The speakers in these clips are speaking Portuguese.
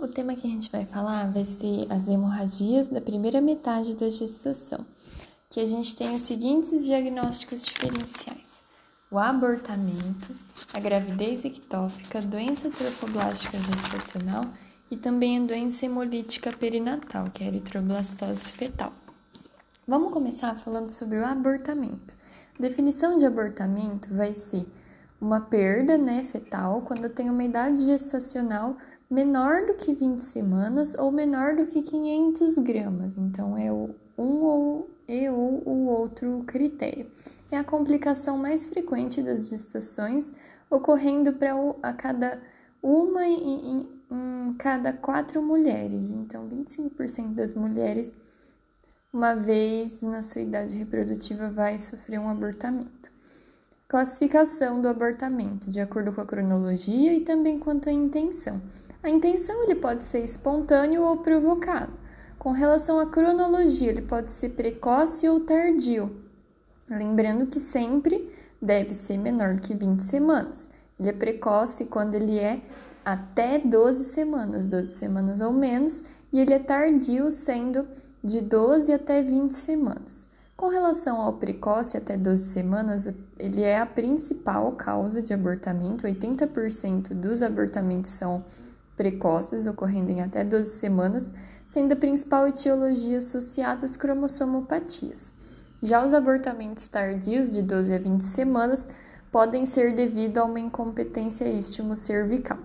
O tema que a gente vai falar vai ser as hemorragias da primeira metade da gestação, que a gente tem os seguintes diagnósticos diferenciais: o abortamento, a gravidez ectópica, doença trofoblástica gestacional e também a doença hemolítica perinatal, que é a eritroblastose fetal. Vamos começar falando sobre o abortamento. A definição de abortamento vai ser uma perda né, fetal quando tem uma idade gestacional menor do que 20 semanas ou menor do que 500 gramas. Então, é o um ou, e ou o outro critério. É a complicação mais frequente das gestações, ocorrendo para a cada uma em, em, em cada quatro mulheres. Então, 25% das mulheres, uma vez na sua idade reprodutiva, vai sofrer um abortamento. Classificação do abortamento, de acordo com a cronologia e também quanto à intenção. A intenção ele pode ser espontâneo ou provocado. Com relação à cronologia, ele pode ser precoce ou tardio. Lembrando que sempre deve ser menor que 20 semanas. Ele é precoce quando ele é até 12 semanas, 12 semanas ou menos, e ele é tardio sendo de 12 até 20 semanas. Com relação ao precoce até 12 semanas, ele é a principal causa de abortamento. 80% dos abortamentos são precoces, ocorrendo em até 12 semanas, sendo a principal etiologia associada às cromossomopatias. Já os abortamentos tardios, de 12 a 20 semanas, podem ser devido a uma incompetência istmo-cervical.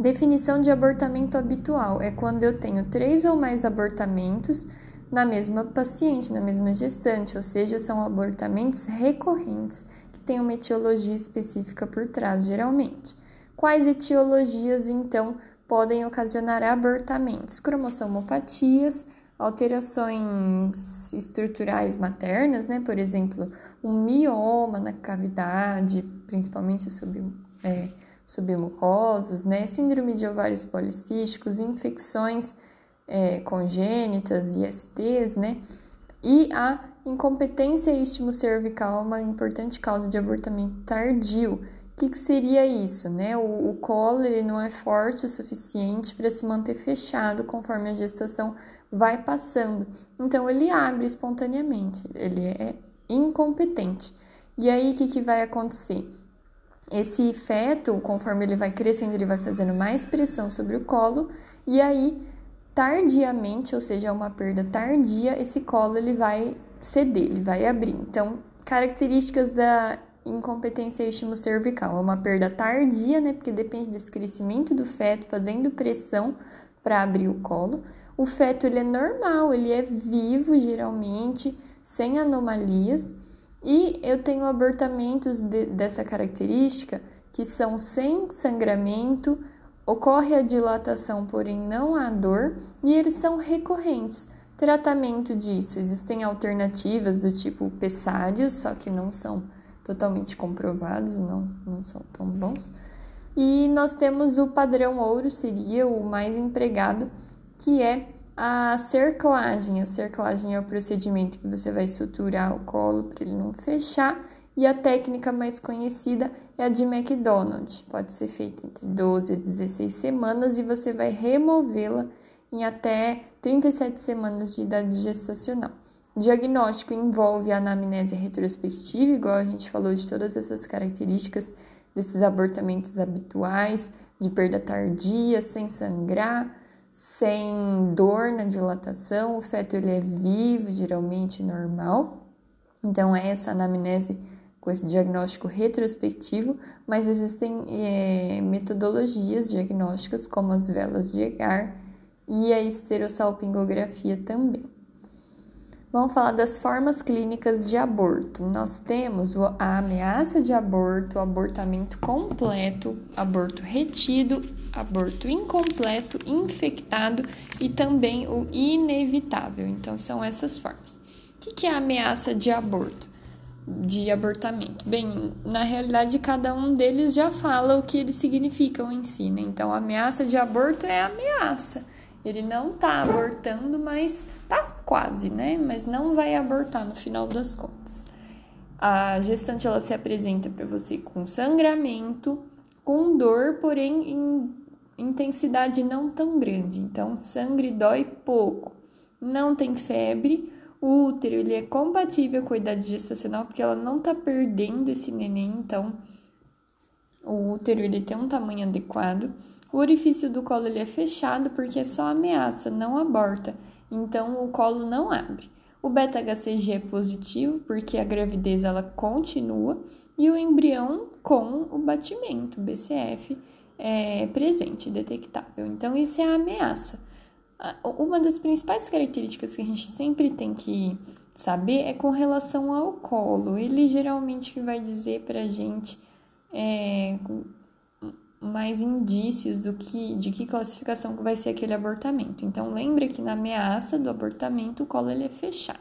Definição de abortamento habitual é quando eu tenho três ou mais abortamentos na mesma paciente, na mesma gestante, ou seja, são abortamentos recorrentes que têm uma etiologia específica por trás, geralmente. Quais etiologias, então, podem ocasionar abortamentos? Cromossomopatias, alterações estruturais maternas, né? Por exemplo, um mioma na cavidade, principalmente sub, é, né? Síndrome de ovários policísticos, infecções é, congênitas, ISTs, né? E a incompetência istmo-cervical, uma importante causa de abortamento tardio que, que seria isso, né? O, o colo ele não é forte o suficiente para se manter fechado conforme a gestação vai passando. Então ele abre espontaneamente, ele é incompetente. E aí o que, que vai acontecer? Esse feto, conforme ele vai crescendo, ele vai fazendo mais pressão sobre o colo e aí tardiamente, ou seja, uma perda tardia, esse colo ele vai ceder, ele vai abrir. Então, características da incompetência istmo-cervical. É uma perda tardia, né? Porque depende desse crescimento do feto, fazendo pressão para abrir o colo. O feto ele é normal, ele é vivo geralmente, sem anomalias. E eu tenho abortamentos de, dessa característica que são sem sangramento, ocorre a dilatação, porém não há dor, e eles são recorrentes. Tratamento disso, existem alternativas do tipo pessários, só que não são totalmente comprovados, não, não são tão bons. E nós temos o padrão ouro, seria o mais empregado, que é a cerclagem. A cerclagem é o procedimento que você vai suturar o colo para ele não fechar. E a técnica mais conhecida é a de McDonald. Pode ser feita entre 12 a 16 semanas e você vai removê-la em até 37 semanas de idade gestacional. Diagnóstico envolve a anamnese retrospectiva, igual a gente falou de todas essas características desses abortamentos habituais, de perda tardia, sem sangrar, sem dor na dilatação, o feto ele é vivo, geralmente normal. Então, é essa anamnese com esse diagnóstico retrospectivo, mas existem é, metodologias diagnósticas como as velas de Egar e a esterossalpingografia também. Vamos falar das formas clínicas de aborto. Nós temos a ameaça de aborto, abortamento completo, aborto retido, aborto incompleto, infectado e também o inevitável. Então, são essas formas. O que é ameaça de aborto? De abortamento? Bem, na realidade, cada um deles já fala o que eles significam em si, né? Então, ameaça de aborto é ameaça ele não tá abortando, mas tá quase, né? Mas não vai abortar no final das contas. A gestante ela se apresenta para você com sangramento, com dor, porém em intensidade não tão grande, então sangue dói pouco, não tem febre, o útero ele é compatível com a idade gestacional porque ela não tá perdendo esse neném, então o útero ele tem um tamanho adequado. O orifício do colo ele é fechado porque é só ameaça, não aborta, então o colo não abre. O beta-HCG é positivo porque a gravidez ela continua e o embrião com o batimento, BCF, é presente, detectável. Então, isso é a ameaça. Uma das principais características que a gente sempre tem que saber é com relação ao colo. Ele geralmente vai dizer pra gente é, mais indícios do que de que classificação vai ser aquele abortamento. Então lembre que na ameaça do abortamento o colo ele é fechado.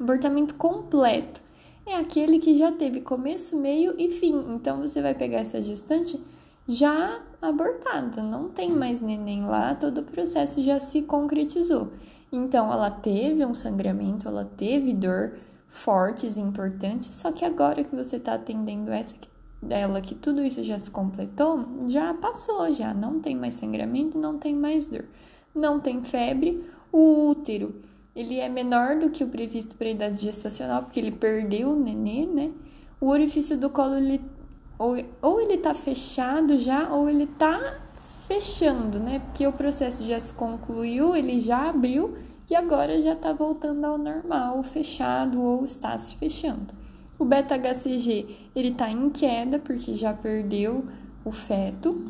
Abortamento completo é aquele que já teve começo, meio e fim. Então você vai pegar essa gestante já abortada, não tem mais neném lá, todo o processo já se concretizou. Então ela teve um sangramento, ela teve dor fortes importantes, só que agora que você está atendendo essa dela, que tudo isso já se completou, já passou, já não tem mais sangramento, não tem mais dor, não tem febre, o útero ele é menor do que o previsto para a idade gestacional, porque ele perdeu o nenê, né? O orifício do colo, ele, ou, ou ele tá fechado já, ou ele tá fechando, né? Porque o processo já se concluiu, ele já abriu e agora já tá voltando ao normal, fechado ou está se fechando. O beta-HCG, ele tá em queda, porque já perdeu o feto.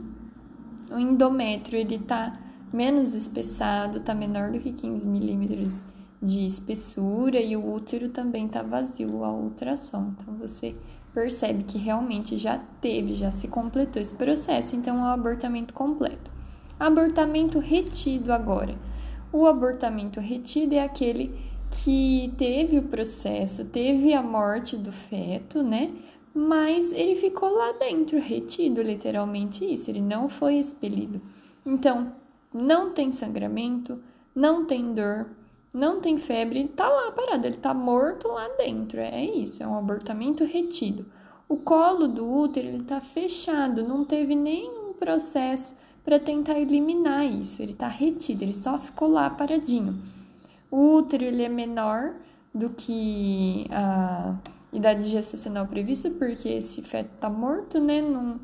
O endométrio, ele tá menos espessado, tá menor do que 15 milímetros de espessura e o útero também está vazio ao ultrassom. Então você percebe que realmente já teve, já se completou esse processo, então é um abortamento completo. Abortamento retido agora. O abortamento retido é aquele que teve o processo, teve a morte do feto, né? Mas ele ficou lá dentro, retido, literalmente isso, ele não foi expelido. Então, não tem sangramento, não tem dor, não tem febre, tá lá parado, ele tá morto lá dentro. É isso, é um abortamento retido. O colo do útero ele tá fechado, não teve nenhum processo para tentar eliminar isso. Ele tá retido, ele só ficou lá paradinho. O útero ele é menor do que a idade gestacional prevista, porque esse feto tá morto, né? Não,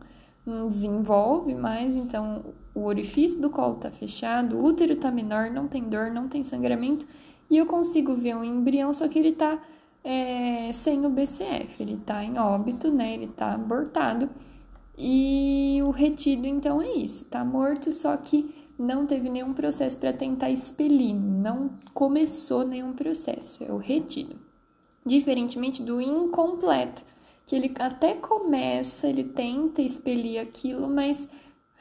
não desenvolve mais, então o orifício do colo está fechado, o útero está menor, não tem dor, não tem sangramento, e eu consigo ver um embrião, só que ele está é, sem o BCF, ele está em óbito, né? Ele está abortado. E o retido, então, é isso, está morto, só que não teve nenhum processo para tentar expelir, não começou nenhum processo, é o retido. Diferentemente do incompleto, que ele até começa, ele tenta expelir aquilo, mas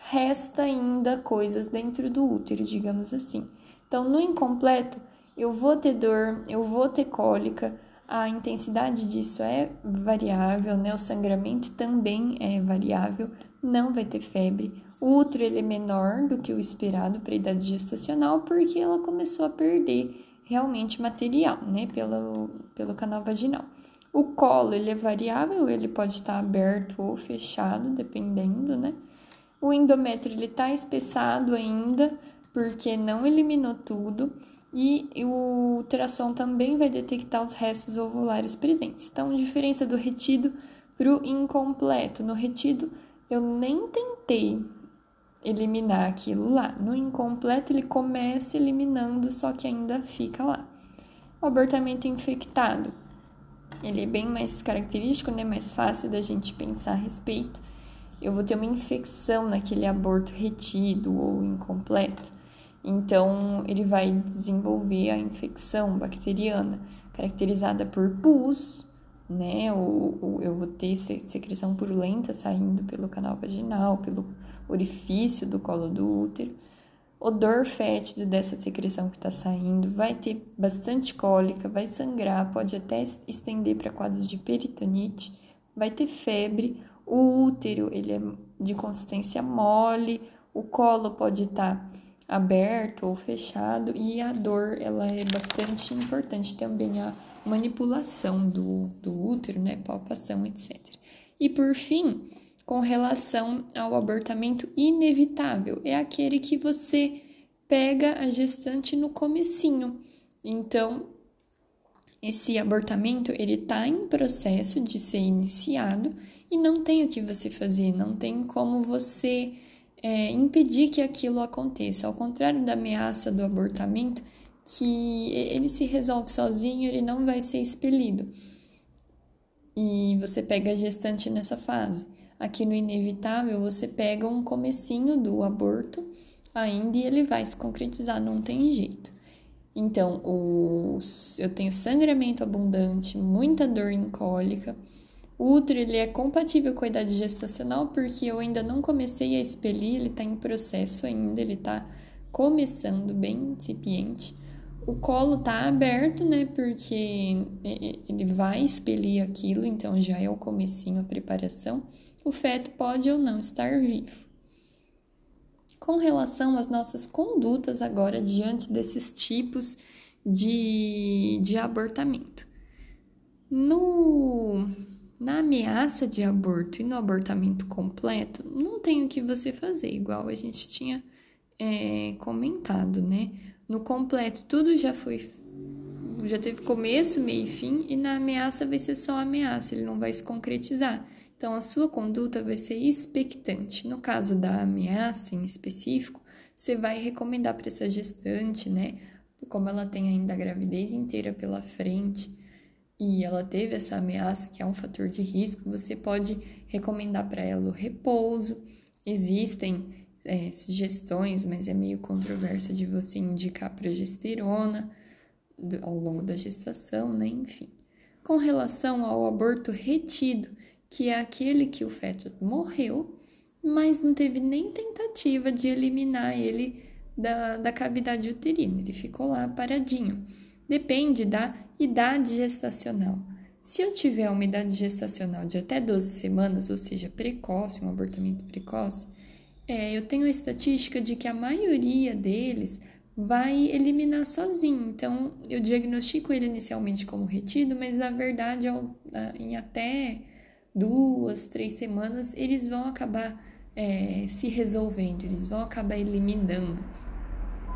resta ainda coisas dentro do útero, digamos assim. Então, no incompleto, eu vou ter dor, eu vou ter cólica, a intensidade disso é variável, né? O sangramento também é variável, não vai ter febre. O útero ele é menor do que o esperado para a idade gestacional porque ela começou a perder realmente material, né, pelo, pelo canal vaginal. O colo ele é variável, ele pode estar aberto ou fechado, dependendo, né? O endométrio ele está espessado ainda, porque não eliminou tudo, e o ultrassom também vai detectar os restos ovulares presentes. Então, diferença do retido para o incompleto. No retido, eu nem tentei eliminar aquilo lá. No incompleto, ele começa eliminando, só que ainda fica lá. O abortamento infectado. Ele é bem mais característico, né? Mais fácil da gente pensar a respeito eu vou ter uma infecção naquele aborto retido ou incompleto. Então, ele vai desenvolver a infecção bacteriana, caracterizada por pus, né? Ou, ou eu vou ter secreção purulenta saindo pelo canal vaginal, pelo orifício do colo do útero. Odor fétido dessa secreção que está saindo, vai ter bastante cólica, vai sangrar, pode até estender para quadros de peritonite, vai ter febre o útero, ele é de consistência mole, o colo pode estar tá aberto ou fechado e a dor, ela é bastante importante também a manipulação do, do útero, né, palpação, etc. E por fim, com relação ao abortamento inevitável. É aquele que você pega a gestante no comecinho. Então, esse abortamento ele está em processo de ser iniciado e não tem o que você fazer, não tem como você é, impedir que aquilo aconteça. Ao contrário da ameaça do abortamento, que ele se resolve sozinho, ele não vai ser expelido. E você pega a gestante nessa fase. Aqui no inevitável, você pega um comecinho do aborto ainda e ele vai se concretizar, não tem jeito. Então, os, eu tenho sangramento abundante, muita dor em cólica. O útero ele é compatível com a idade gestacional porque eu ainda não comecei a expelir, ele está em processo ainda, ele está começando bem incipiente. O colo está aberto, né? Porque ele vai expelir aquilo, então já é o comecinho, a preparação o feto pode ou não estar vivo. Com relação às nossas condutas agora diante desses tipos de, de abortamento. No, na ameaça de aborto e no abortamento completo, não tem o que você fazer, igual a gente tinha é, comentado, né? No completo, tudo já foi. Já teve começo, meio e fim, e na ameaça vai ser só ameaça, ele não vai se concretizar. Então, a sua conduta vai ser expectante. No caso da ameaça em específico, você vai recomendar para essa gestante, né? Como ela tem ainda a gravidez inteira pela frente e ela teve essa ameaça, que é um fator de risco, você pode recomendar para ela o repouso. Existem é, sugestões, mas é meio controverso de você indicar progesterona ao longo da gestação, né? Enfim. Com relação ao aborto retido, que é aquele que o feto morreu, mas não teve nem tentativa de eliminar ele da, da cavidade uterina, ele ficou lá paradinho. Depende da idade gestacional. Se eu tiver uma idade gestacional de até 12 semanas, ou seja, precoce, um abortamento precoce, é, eu tenho a estatística de que a maioria deles vai eliminar sozinho. Então, eu diagnostico ele inicialmente como retido, mas na verdade, em até duas, três semanas, eles vão acabar é, se resolvendo, eles vão acabar eliminando.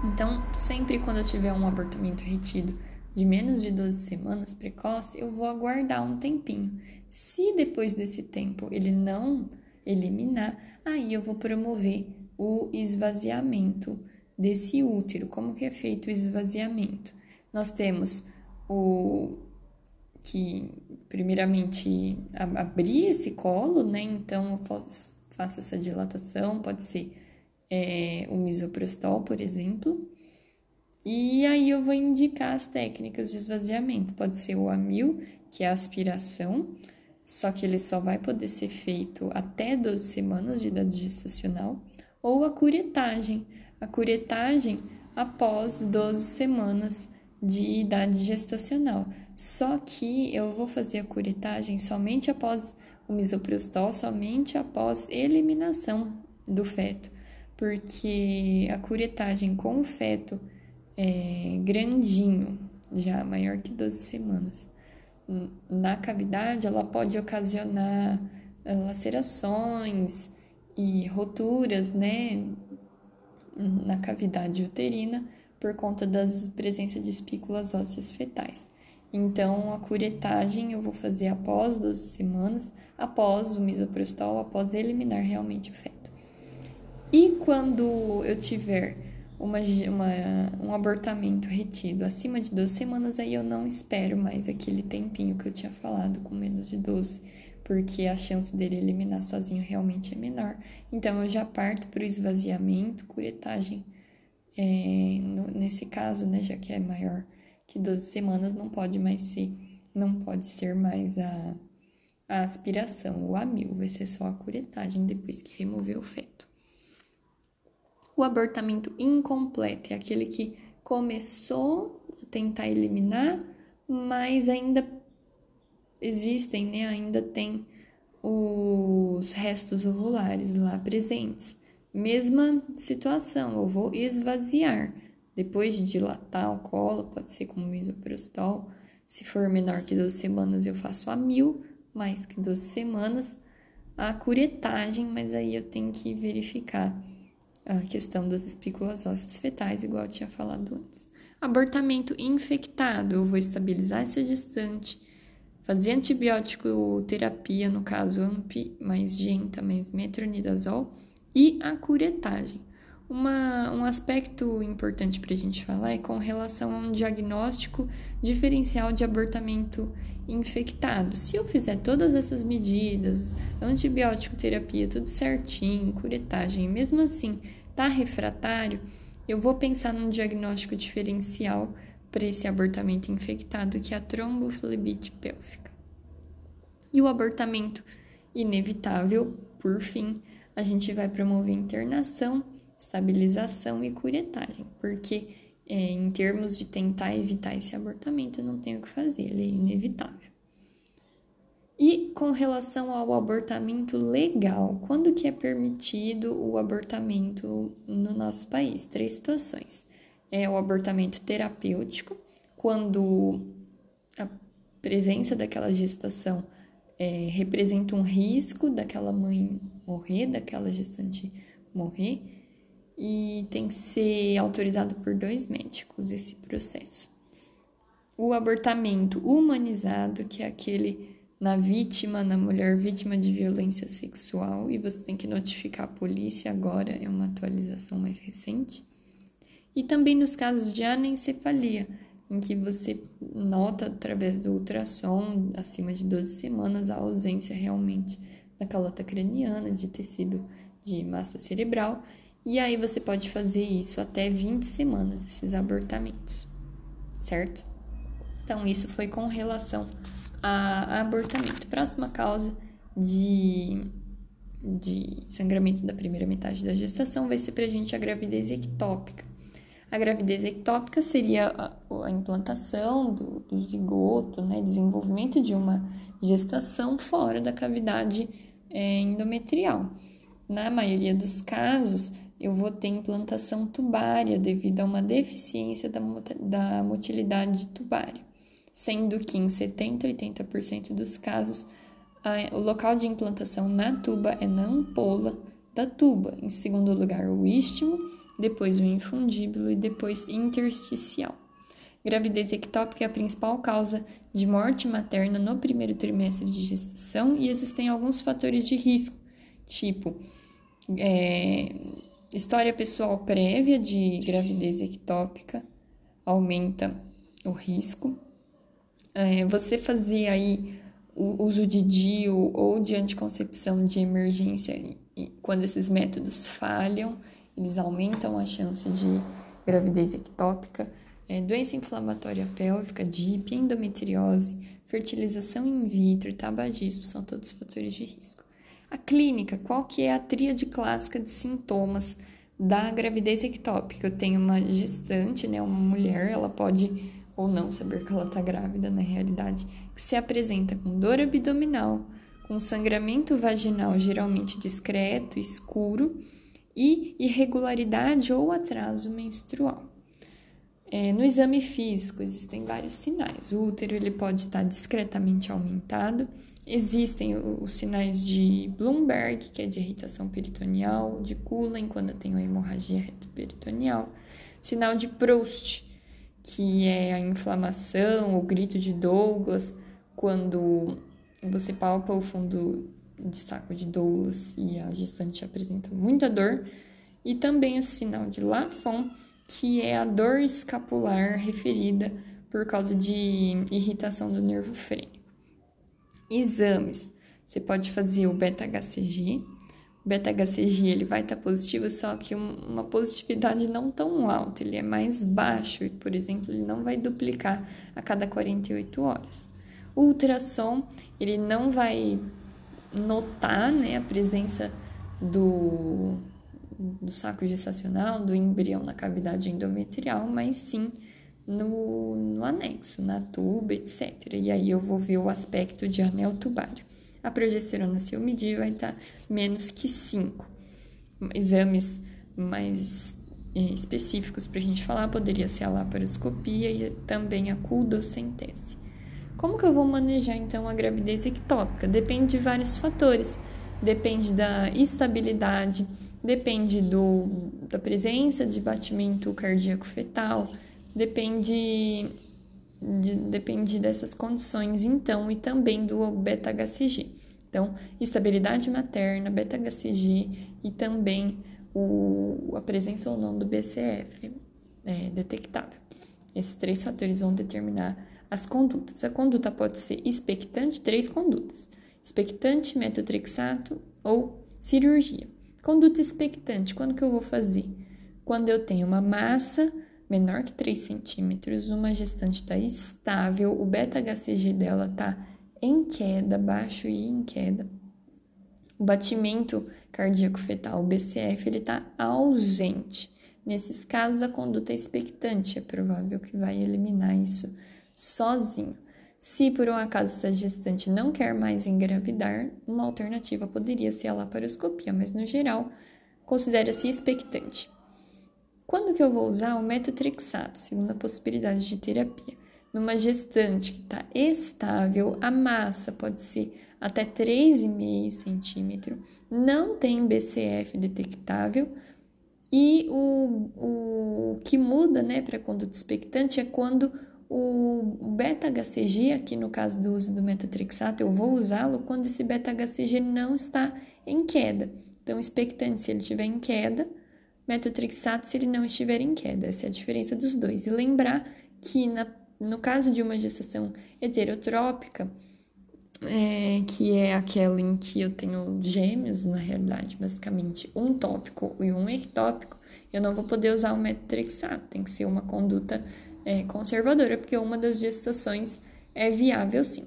Então, sempre quando eu tiver um abortamento retido de menos de 12 semanas precoce, eu vou aguardar um tempinho. Se depois desse tempo ele não eliminar, aí eu vou promover o esvaziamento desse útero. Como que é feito o esvaziamento? Nós temos o que primeiramente abrir esse colo, né? Então eu faço essa dilatação, pode ser é, o misoprostol, por exemplo. E aí eu vou indicar as técnicas de esvaziamento. Pode ser o amil, que é a aspiração, só que ele só vai poder ser feito até 12 semanas de idade gestacional, ou a curetagem. A curetagem após 12 semanas de idade gestacional. Só que eu vou fazer a curetagem somente após o misoprostol, somente após eliminação do feto, porque a curetagem com o feto é grandinho, já maior que 12 semanas, na cavidade, ela pode ocasionar eh, lacerações e roturas, né, na cavidade uterina por conta da presença de espículas ósseas fetais. Então, a curetagem eu vou fazer após 12 semanas, após o misoprostol, após eliminar realmente o feto. E quando eu tiver uma, uma, um abortamento retido acima de 12 semanas, aí eu não espero mais aquele tempinho que eu tinha falado, com menos de 12, porque a chance dele eliminar sozinho realmente é menor. Então, eu já parto para o esvaziamento, curetagem é, no, nesse caso, né, já que é maior que 12 semanas, não pode mais ser, não pode ser mais a, a aspiração, o amil, vai ser só a curetagem depois que remover o feto. O abortamento incompleto é aquele que começou a tentar eliminar, mas ainda existem, né? Ainda tem os restos ovulares lá presentes. Mesma situação, eu vou esvaziar. Depois de dilatar o colo, pode ser com misoprostol. Se for menor que 12 semanas, eu faço a mil, mais que 12 semanas. a curetagem, mas aí eu tenho que verificar a questão das espículas ósseas fetais, igual eu tinha falado antes. Abortamento infectado, eu vou estabilizar essa gestante, fazer antibiótico terapia, no caso AMP mais genta mais metronidazol, e a curetagem. Uma, um aspecto importante para a gente falar é com relação a um diagnóstico diferencial de abortamento infectado. Se eu fizer todas essas medidas, antibiótico terapia, tudo certinho, curetagem, mesmo assim tá refratário, eu vou pensar num diagnóstico diferencial para esse abortamento infectado, que é a tromboflebite pélvica. E o abortamento inevitável, por fim, a gente vai promover internação estabilização e curetagem, porque é, em termos de tentar evitar esse abortamento, não tem o que fazer, ele é inevitável. E com relação ao abortamento legal, quando que é permitido o abortamento no nosso país? Três situações. É o abortamento terapêutico, quando a presença daquela gestação é, representa um risco daquela mãe morrer, daquela gestante morrer e tem que ser autorizado por dois médicos esse processo. O abortamento humanizado, que é aquele na vítima, na mulher vítima de violência sexual, e você tem que notificar a polícia agora, é uma atualização mais recente. E também nos casos de anencefalia, em que você nota através do ultrassom, acima de 12 semanas, a ausência realmente da calota craniana, de tecido de massa cerebral, e aí você pode fazer isso até 20 semanas, esses abortamentos, certo? Então, isso foi com relação a, abortamento. Próxima causa de, de sangramento da primeira metade da gestação vai ser gente a gravidez ectópica. A gravidez ectópica seria a, implantação do, do, zigoto, né, desenvolvimento de uma gestação fora da cavidade é, endometrial. Na maioria dos casos, eu vou ter implantação tubária devido a uma deficiência da, da motilidade tubária, sendo que em 70 a 80% dos casos a, o local de implantação na tuba é na ampola da tuba, em segundo lugar o istmo, depois o infundíbulo e depois intersticial. Gravidez ectópica é a principal causa de morte materna no primeiro trimestre de gestação e existem alguns fatores de risco, tipo é, História pessoal prévia de gravidez ectópica aumenta o risco. É, você fazer aí o uso de DIU ou de anticoncepção de emergência quando esses métodos falham, eles aumentam a chance de gravidez ectópica, é, doença inflamatória pélvica, DIP, endometriose, fertilização in vitro, tabagismo são todos fatores de risco. A clínica, qual que é a tríade clássica de sintomas da gravidez ectópica? Eu tenho uma gestante, né, uma mulher, ela pode ou não saber que ela está grávida na realidade, que se apresenta com dor abdominal, com sangramento vaginal geralmente discreto, escuro e irregularidade ou atraso menstrual. É, no exame físico existem vários sinais. O útero ele pode estar discretamente aumentado, Existem os sinais de Bloomberg, que é de irritação peritoneal, de Cullen, quando tem uma hemorragia retoperitoneal, sinal de Proust, que é a inflamação, o grito de Douglas, quando você palpa o fundo de saco de Douglas e a gestante apresenta muita dor, e também o sinal de Lafon, que é a dor escapular referida por causa de irritação do nervo frênico. Exames. Você pode fazer o beta-HCG. O beta-HCG ele vai estar tá positivo, só que uma positividade não tão alta, ele é mais baixo e, por exemplo, ele não vai duplicar a cada 48 horas. O ultrassom, ele não vai notar né, a presença do, do saco gestacional, do embrião na cavidade endometrial, mas sim no, no anexo, na tuba, etc. E aí eu vou ver o aspecto de anel tubário. A progesterona, se eu medir, vai estar menos que 5. Exames mais é, específicos para a gente falar poderia ser a laparoscopia e também a culdocentese. Como que eu vou manejar então a gravidez ectópica? Depende de vários fatores. depende da estabilidade, depende do, da presença de batimento cardíaco fetal, depende, de, depende dessas condições, então, e também do beta-HCG. Então, estabilidade materna, beta-HCG e também o, a presença ou não do BCF é, detectável. Esses três fatores vão determinar as condutas. A conduta pode ser expectante, três condutas: expectante, metotrexato ou cirurgia. Conduta expectante, quando que eu vou fazer? Quando eu tenho uma massa menor que 3 centímetros, uma gestante está estável, o beta-HCG dela está em queda, baixo e em queda. O batimento cardíaco fetal, o BCF, ele está ausente. Nesses casos, a conduta é expectante, é provável que vai eliminar isso sozinho. Se por um acaso essa gestante não quer mais engravidar, uma alternativa poderia ser a laparoscopia, mas no geral considera-se expectante. Quando que eu vou usar o metotrexato, segundo a possibilidade de terapia? Numa gestante que está estável, a massa pode ser até 3,5 centímetro, não tem BCF detectável, e o, o que muda né, para conduta expectante é quando o beta-HCG, aqui no caso do uso do metotrexato, eu vou usá-lo quando esse beta-HCG não está em queda. Então, expectante se ele estiver em queda, metotrexato se ele não estiver em queda. Essa é a diferença dos dois. E lembrar que na, no caso de uma gestação heterotrópica, é, que é aquela em que eu tenho gêmeos, na realidade, basicamente, um tópico e um ectópico, eu não vou poder usar o metotrexato, tem que ser uma conduta é, conservadora, porque uma das gestações é viável sim.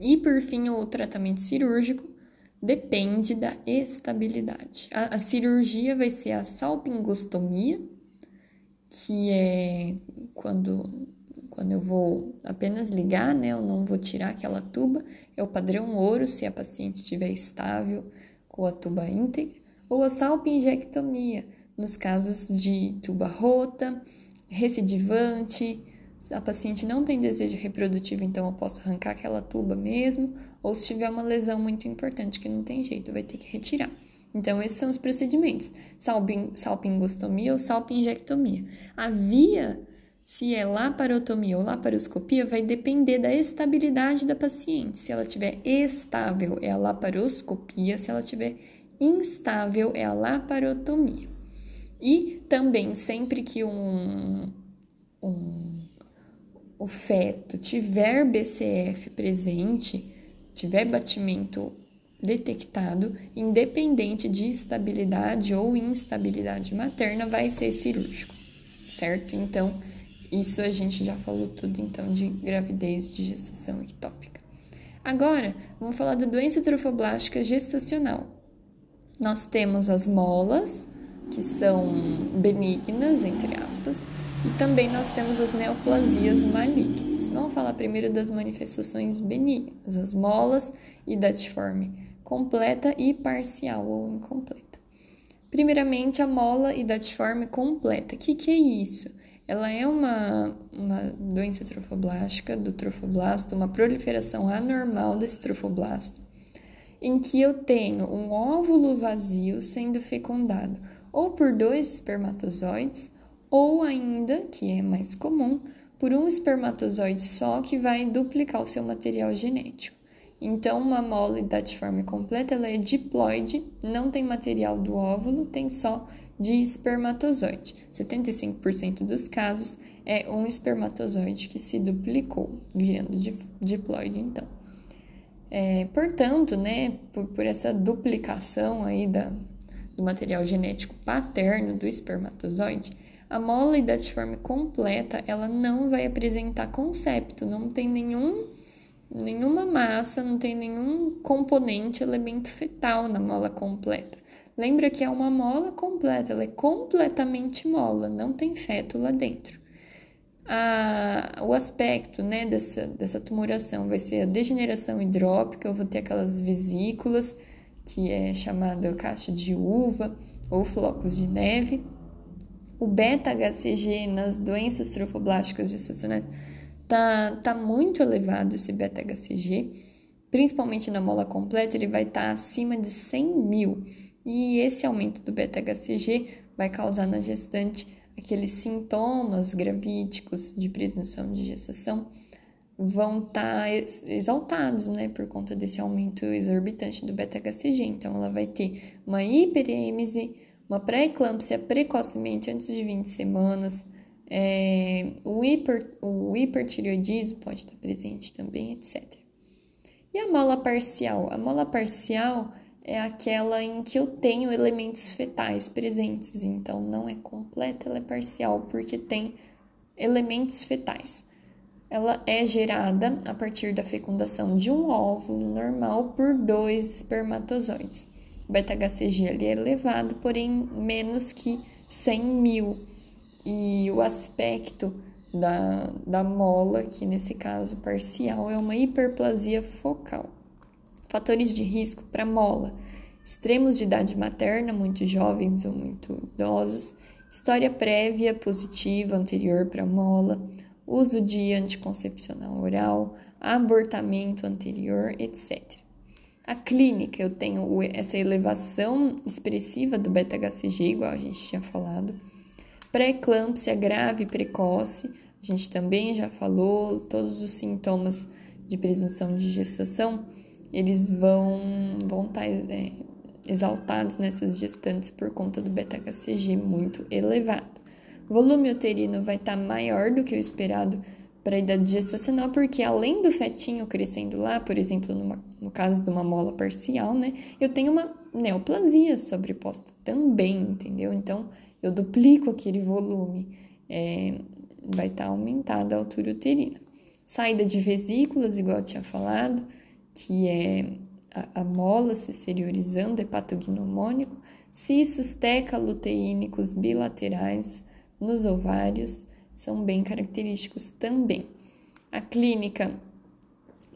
E por fim, o tratamento cirúrgico depende da estabilidade. A, a cirurgia vai ser a salpingostomia, que é quando quando eu vou apenas ligar, né, eu não vou tirar aquela tuba, é o padrão ouro se a paciente estiver estável com a tuba íntegra, ou a salpingectomia, nos casos de tuba rota, recidivante, a paciente não tem desejo reprodutivo, então eu posso arrancar aquela tuba mesmo, ou se tiver uma lesão muito importante que não tem jeito, vai ter que retirar. Então, esses são os procedimentos: salpingostomia ou salpingectomia. A via se é laparotomia ou laparoscopia, vai depender da estabilidade da paciente. Se ela estiver estável, é a laparoscopia, se ela estiver instável, é a laparotomia. E também, sempre que um, um, o feto tiver BCF presente, tiver batimento detectado, independente de estabilidade ou instabilidade materna, vai ser cirúrgico, certo? Então, isso a gente já falou tudo então de gravidez, de gestação ectópica. Agora, vamos falar da doença trofoblástica gestacional. Nós temos as molas, que são benignas, entre aspas, e também nós temos as neoplasias malignas. Vamos falar primeiro das manifestações benignas, as molas e datiforme completa e parcial ou incompleta. Primeiramente, a mola e datiforme completa. O que, que é isso? Ela é uma, uma doença trofoblástica do trofoblasto, uma proliferação anormal desse trofoblasto, em que eu tenho um óvulo vazio sendo fecundado ou por dois espermatozoides, ou ainda, que é mais comum, por um espermatozoide só que vai duplicar o seu material genético. Então, uma mole datiforme completa ela é diploide, não tem material do óvulo, tem só de espermatozoide. 75% dos casos é um espermatozoide que se duplicou, virando diploide, então. É, portanto, né, por, por, essa duplicação aí da, do material genético paterno do espermatozoide, a mola idatiforme completa, ela não vai apresentar concepto, não tem nenhum, nenhuma massa, não tem nenhum componente, elemento fetal na mola completa. Lembra que é uma mola completa, ela é completamente mola, não tem feto lá dentro. A, o aspecto né, dessa, dessa tumoração vai ser a degeneração hidrópica, eu vou ter aquelas vesículas, que é chamada caixa de uva ou flocos de neve. O beta-HCG nas doenças trofoblásticas gestacionais tá, tá muito elevado esse beta-HCG principalmente na mola completa, ele vai estar tá acima de 100 mil. E esse aumento do beta-HCG vai causar na gestante aqueles sintomas gravídicos de presunção de gestação vão estar tá exaltados, né, por conta desse aumento exorbitante do beta-HCG. Então, ela vai ter uma hiperêmese, uma pré-eclâmpsia precocemente antes de 20 semanas, é, o, hiper, o hipertireoidismo pode estar presente também, etc. E a mola parcial? A mola parcial é aquela em que eu tenho elementos fetais presentes, então não é completa, ela é parcial, porque tem elementos fetais. Ela é gerada a partir da fecundação de um óvulo normal por dois espermatozoides. O beta-HCG é elevado, porém menos que 100 mil. E o aspecto da, da mola, que nesse caso parcial, é uma hiperplasia focal. Fatores de risco para mola: extremos de idade materna, muito jovens ou muito idosos, história prévia positiva anterior para mola, uso de anticoncepcional oral, abortamento anterior, etc. A clínica, eu tenho essa elevação expressiva do beta-HCG, igual a gente tinha falado. Pré-eclâmpsia grave precoce, a gente também já falou, todos os sintomas de presunção de gestação, eles vão vão estar tá, é, exaltados nessas gestantes por conta do beta-HCG muito elevado. O volume uterino vai estar tá maior do que o esperado para a idade gestacional, porque além do fetinho crescendo lá, por exemplo, numa, no caso de uma mola parcial, né, eu tenho uma neoplasia sobreposta também, entendeu? Então, eu duplico aquele volume. É, vai estar tá aumentada a altura uterina. Saída de vesículas, igual eu tinha falado, que é a, a mola se exteriorizando, hepatognomônico, cistos tecaluteínicos bilaterais nos ovários são bem característicos também. A clínica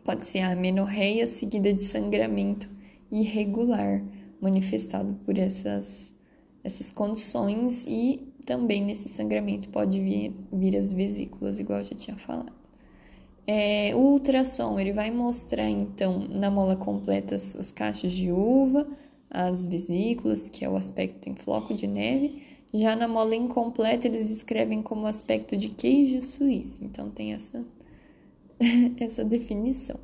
pode ser a amenorreia seguida de sangramento irregular, manifestado por essas, essas condições e também nesse sangramento pode vir, vir as vesículas, igual eu já tinha falado. É, o ultrassom, ele vai mostrar, então, na mola completa os cachos de uva, as vesículas, que é o aspecto em floco de neve. Já na mola incompleta, eles escrevem como aspecto de queijo suíço. Então, tem essa, essa definição.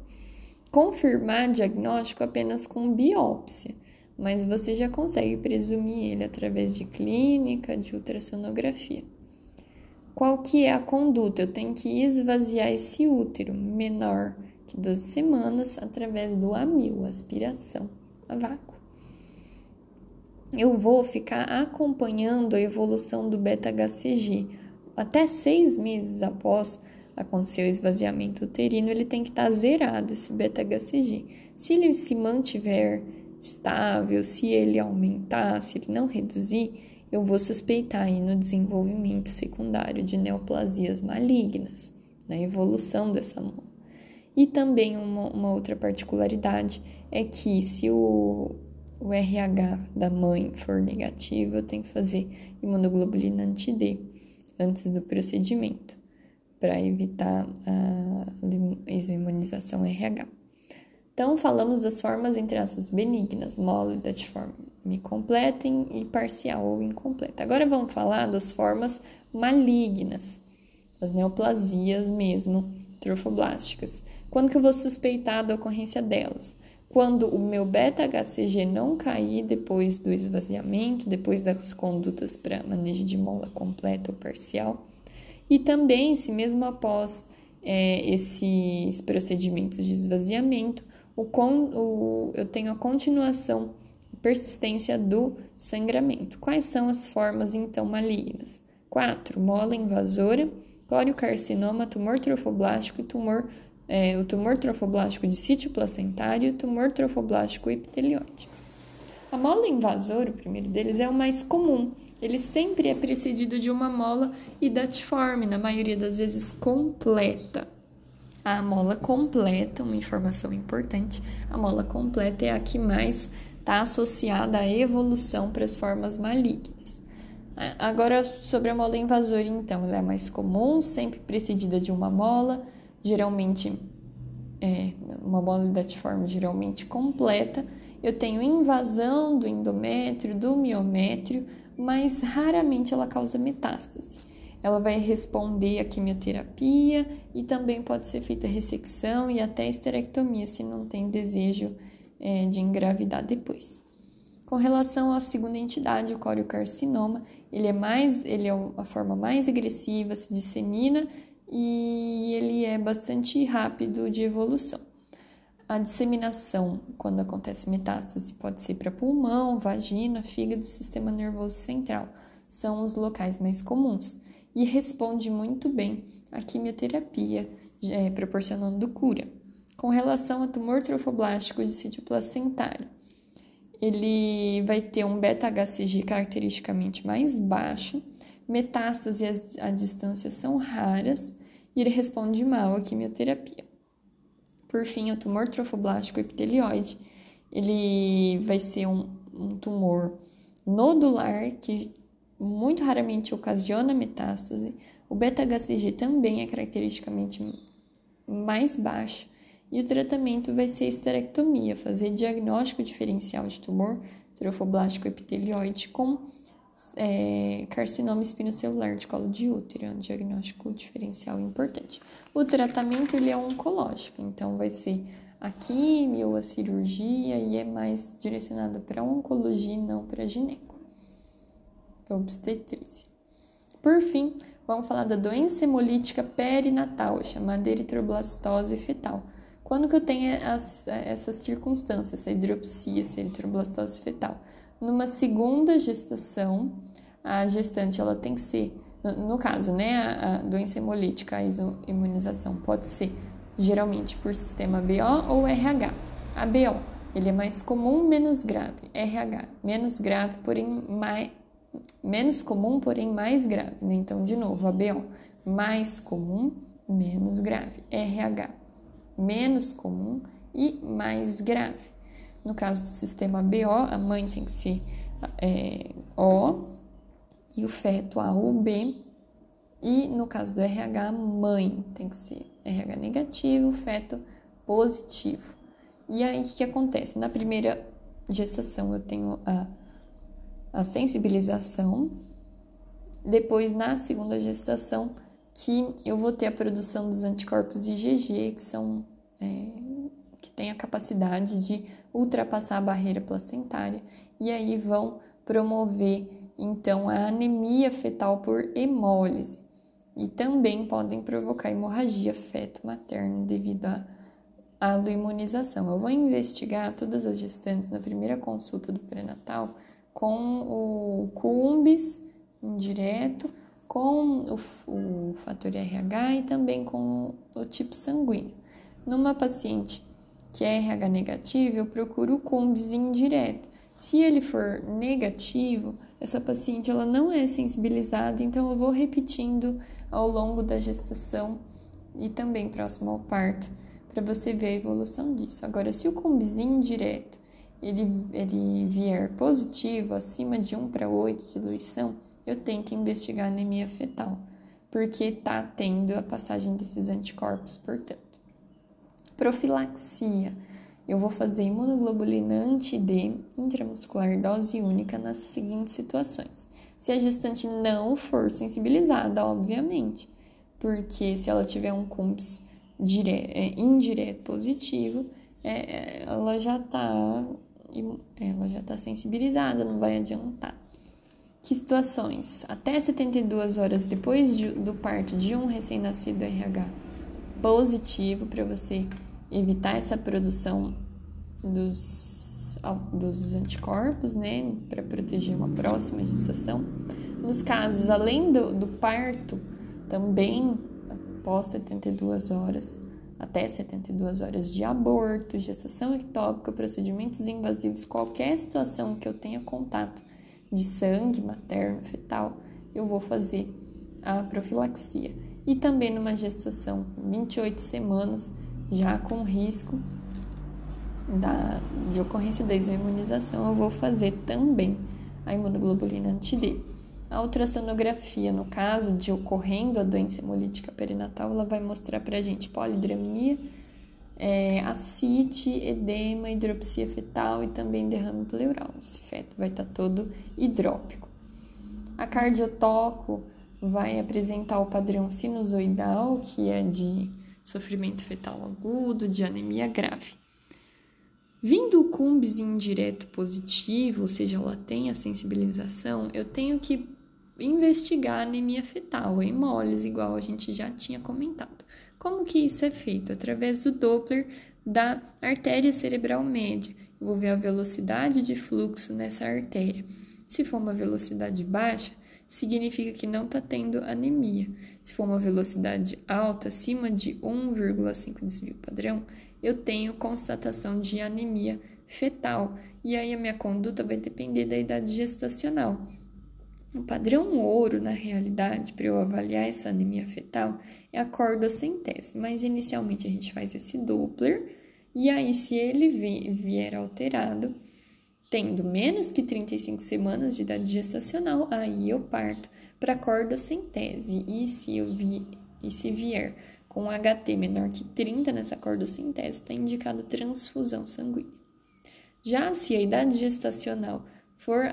Confirmar diagnóstico apenas com biópsia mas você já consegue presumir ele através de clínica, de ultrassonografia. Qual que é a conduta? Eu tenho que esvaziar esse útero menor que 12 semanas através do amil, aspiração a vácuo. Eu vou ficar acompanhando a evolução do beta-HCG. Até seis meses após acontecer o esvaziamento uterino, ele tem que estar zerado, esse beta-HCG. Se ele se mantiver estável, se ele aumentar, se ele não reduzir, eu vou suspeitar aí no desenvolvimento secundário de neoplasias malignas, na evolução dessa mola. E também uma, uma outra particularidade é que se o, o RH da mãe for negativo, eu tenho que fazer imunoglobulina anti-D antes do procedimento, para evitar a isoimunização RH. Então, falamos das formas, entre aspas, benignas, mólida, de forma completa e parcial ou incompleta. Agora vamos falar das formas malignas, as neoplasias mesmo, trofoblásticas. Quando que eu vou suspeitar da ocorrência delas? Quando o meu beta-HCG não cair depois do esvaziamento, depois das condutas para manejo de mola completa ou parcial. E também, se mesmo após é, esses procedimentos de esvaziamento, o, con, o, eu tenho a continuação, persistência do sangramento. Quais são as formas, então, malignas? 4. Mola invasora, coriocarcinoma, tumor trofoblástico e tumor, é, o tumor trofoblástico de sítio placentário e o tumor trofoblástico epitelioide. A mola invasora, o primeiro deles, é o mais comum. Ele sempre é precedido de uma mola idatiforme, na maioria das vezes completa. A mola completa, uma informação importante, a mola completa é a que mais está associada à evolução para as formas malignas. Agora, sobre a mola invasora, então, ela é mais comum, sempre precedida de uma mola, geralmente é, uma bola datiforme geralmente completa, eu tenho invasão do endométrio, do miométrio, mas raramente ela causa metástase. Ela vai responder à quimioterapia e também pode ser feita ressecção e até esterectomia se não tem desejo é, de engravidar depois. Com relação à segunda entidade, o coriocarcinoma, ele é mais, ele é a forma mais agressiva, se dissemina e ele é bastante rápido de evolução. A disseminação, quando acontece metástase, pode ser para pulmão, vagina, fígado, sistema nervoso central. São os locais mais comuns e responde muito bem à quimioterapia, é, proporcionando cura. Com relação a tumor trofoblástico de sítio placentário, ele vai ter um beta-HCG caracteristicamente mais baixo, metástases à distância são raras e ele responde mal à quimioterapia. Por fim, o tumor trofoblástico epitelioide, ele vai ser um, um tumor nodular que muito raramente ocasiona metástase. O beta-HCG também é caracteristicamente mais baixo e o tratamento vai ser esterectomia, fazer diagnóstico diferencial de tumor trofoblástico epitelioide com é, carcinoma espinocelular de colo de útero, é um diagnóstico diferencial importante. O tratamento ele é oncológico, então vai ser a quimio a cirurgia e é mais direcionado para oncologia e não para gineco, para obstetrícia. Por fim, vamos falar da doença hemolítica perinatal, chamada eritroblastose fetal quando que eu tenho as, essas circunstâncias, essa hidropsia, essa eritroblastose fetal? Numa segunda gestação, a gestante ela tem que ser, no caso, né, a, a doença hemolítica, a imunização pode ser geralmente por sistema BO ou RH. A BO, ele é mais comum, menos grave. RH, menos grave, porém mais menos comum, porém mais grave. Né? Então, de novo, a BO, mais comum, menos grave. RH, menos comum e mais grave. No caso do sistema BO, a mãe tem que ser é, O e o feto A ou B. E no caso do RH, mãe tem que ser RH negativo, feto positivo. E aí o que, que acontece? Na primeira gestação eu tenho a, a sensibilização, depois na segunda gestação que eu vou ter a produção dos anticorpos IgG, que são é, que têm a capacidade de ultrapassar a barreira placentária e aí vão promover então a anemia fetal por hemólise e também podem provocar hemorragia feto-materna devido à aloimunização. Eu vou investigar todas as gestantes na primeira consulta do pré-natal com o CUMBIS indireto com o, o fator RH e também com o tipo sanguíneo. Numa paciente que é RH negativo, eu procuro o CUMBS indireto. Se ele for negativo, essa paciente ela não é sensibilizada, então eu vou repetindo ao longo da gestação e também próximo ao parto, para você ver a evolução disso. Agora, se o CUMBS indireto ele, ele vier positivo, acima de 1 para 8 de diluição, eu tenho que investigar anemia fetal, porque está tendo a passagem desses anticorpos, portanto. Profilaxia. Eu vou fazer imunoglobulina anti-D intramuscular dose única nas seguintes situações. Se a gestante não for sensibilizada, obviamente, porque se ela tiver um CUMPS é, indireto positivo, é, ela já está ela já está sensibilizada, não vai adiantar. Que situações? Até 72 horas depois de, do parto de um recém-nascido RH positivo para você evitar essa produção dos, dos anticorpos, né, para proteger uma próxima gestação. Nos casos além do, do parto, também após 72 horas, até 72 horas de aborto, gestação ectópica, procedimentos invasivos, qualquer situação que eu tenha contato de sangue materno, fetal, eu vou fazer a profilaxia. E também numa gestação 28 semanas, já com risco da, de ocorrência da isoimunização, eu vou fazer também a imunoglobulina anti-D. A ultrassonografia, no caso de ocorrendo a doença hemolítica perinatal, ela vai mostrar para a gente polidramia, é, ascite, edema, hidropsia fetal e também derrame pleural. Esse feto vai estar tá todo hidrópico. A cardiotoco vai apresentar o padrão sinusoidal, que é de sofrimento fetal agudo, de anemia grave. Vindo o cumbis indireto positivo, ou seja, ela tem a sensibilização, eu tenho que investigar a anemia fetal, em hemólise, igual a gente já tinha comentado. Como que isso é feito? Através do Doppler da artéria cerebral média. Eu vou ver a velocidade de fluxo nessa artéria. Se for uma velocidade baixa, significa que não está tendo anemia. Se for uma velocidade alta, acima de 1,5 desvio padrão, eu tenho constatação de anemia fetal. E aí a minha conduta vai depender da idade gestacional. O padrão ouro, na realidade, para eu avaliar essa anemia fetal, é a cordocentese. Mas inicialmente a gente faz esse Doppler, e aí, se ele vier alterado, tendo menos que 35 semanas de idade gestacional, aí eu parto para cordocentese. E se eu vi, e se vier com HT menor que 30 nessa cordocentese, está indicada transfusão sanguínea. Já se a idade gestacional for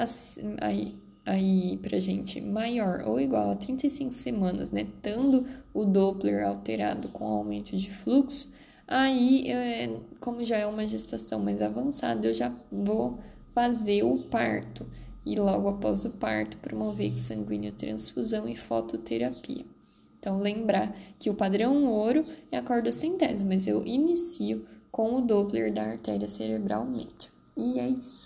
aí, aí pra gente maior ou igual a 35 semanas, né, tendo o Doppler alterado com aumento de fluxo, aí, é, como já é uma gestação mais avançada, eu já vou fazer o parto e logo após o parto promover sanguíneo transfusão e fototerapia. Então lembrar que o padrão ouro é a cordocentese, mas eu inicio com o Doppler da artéria cerebral média. E é isso.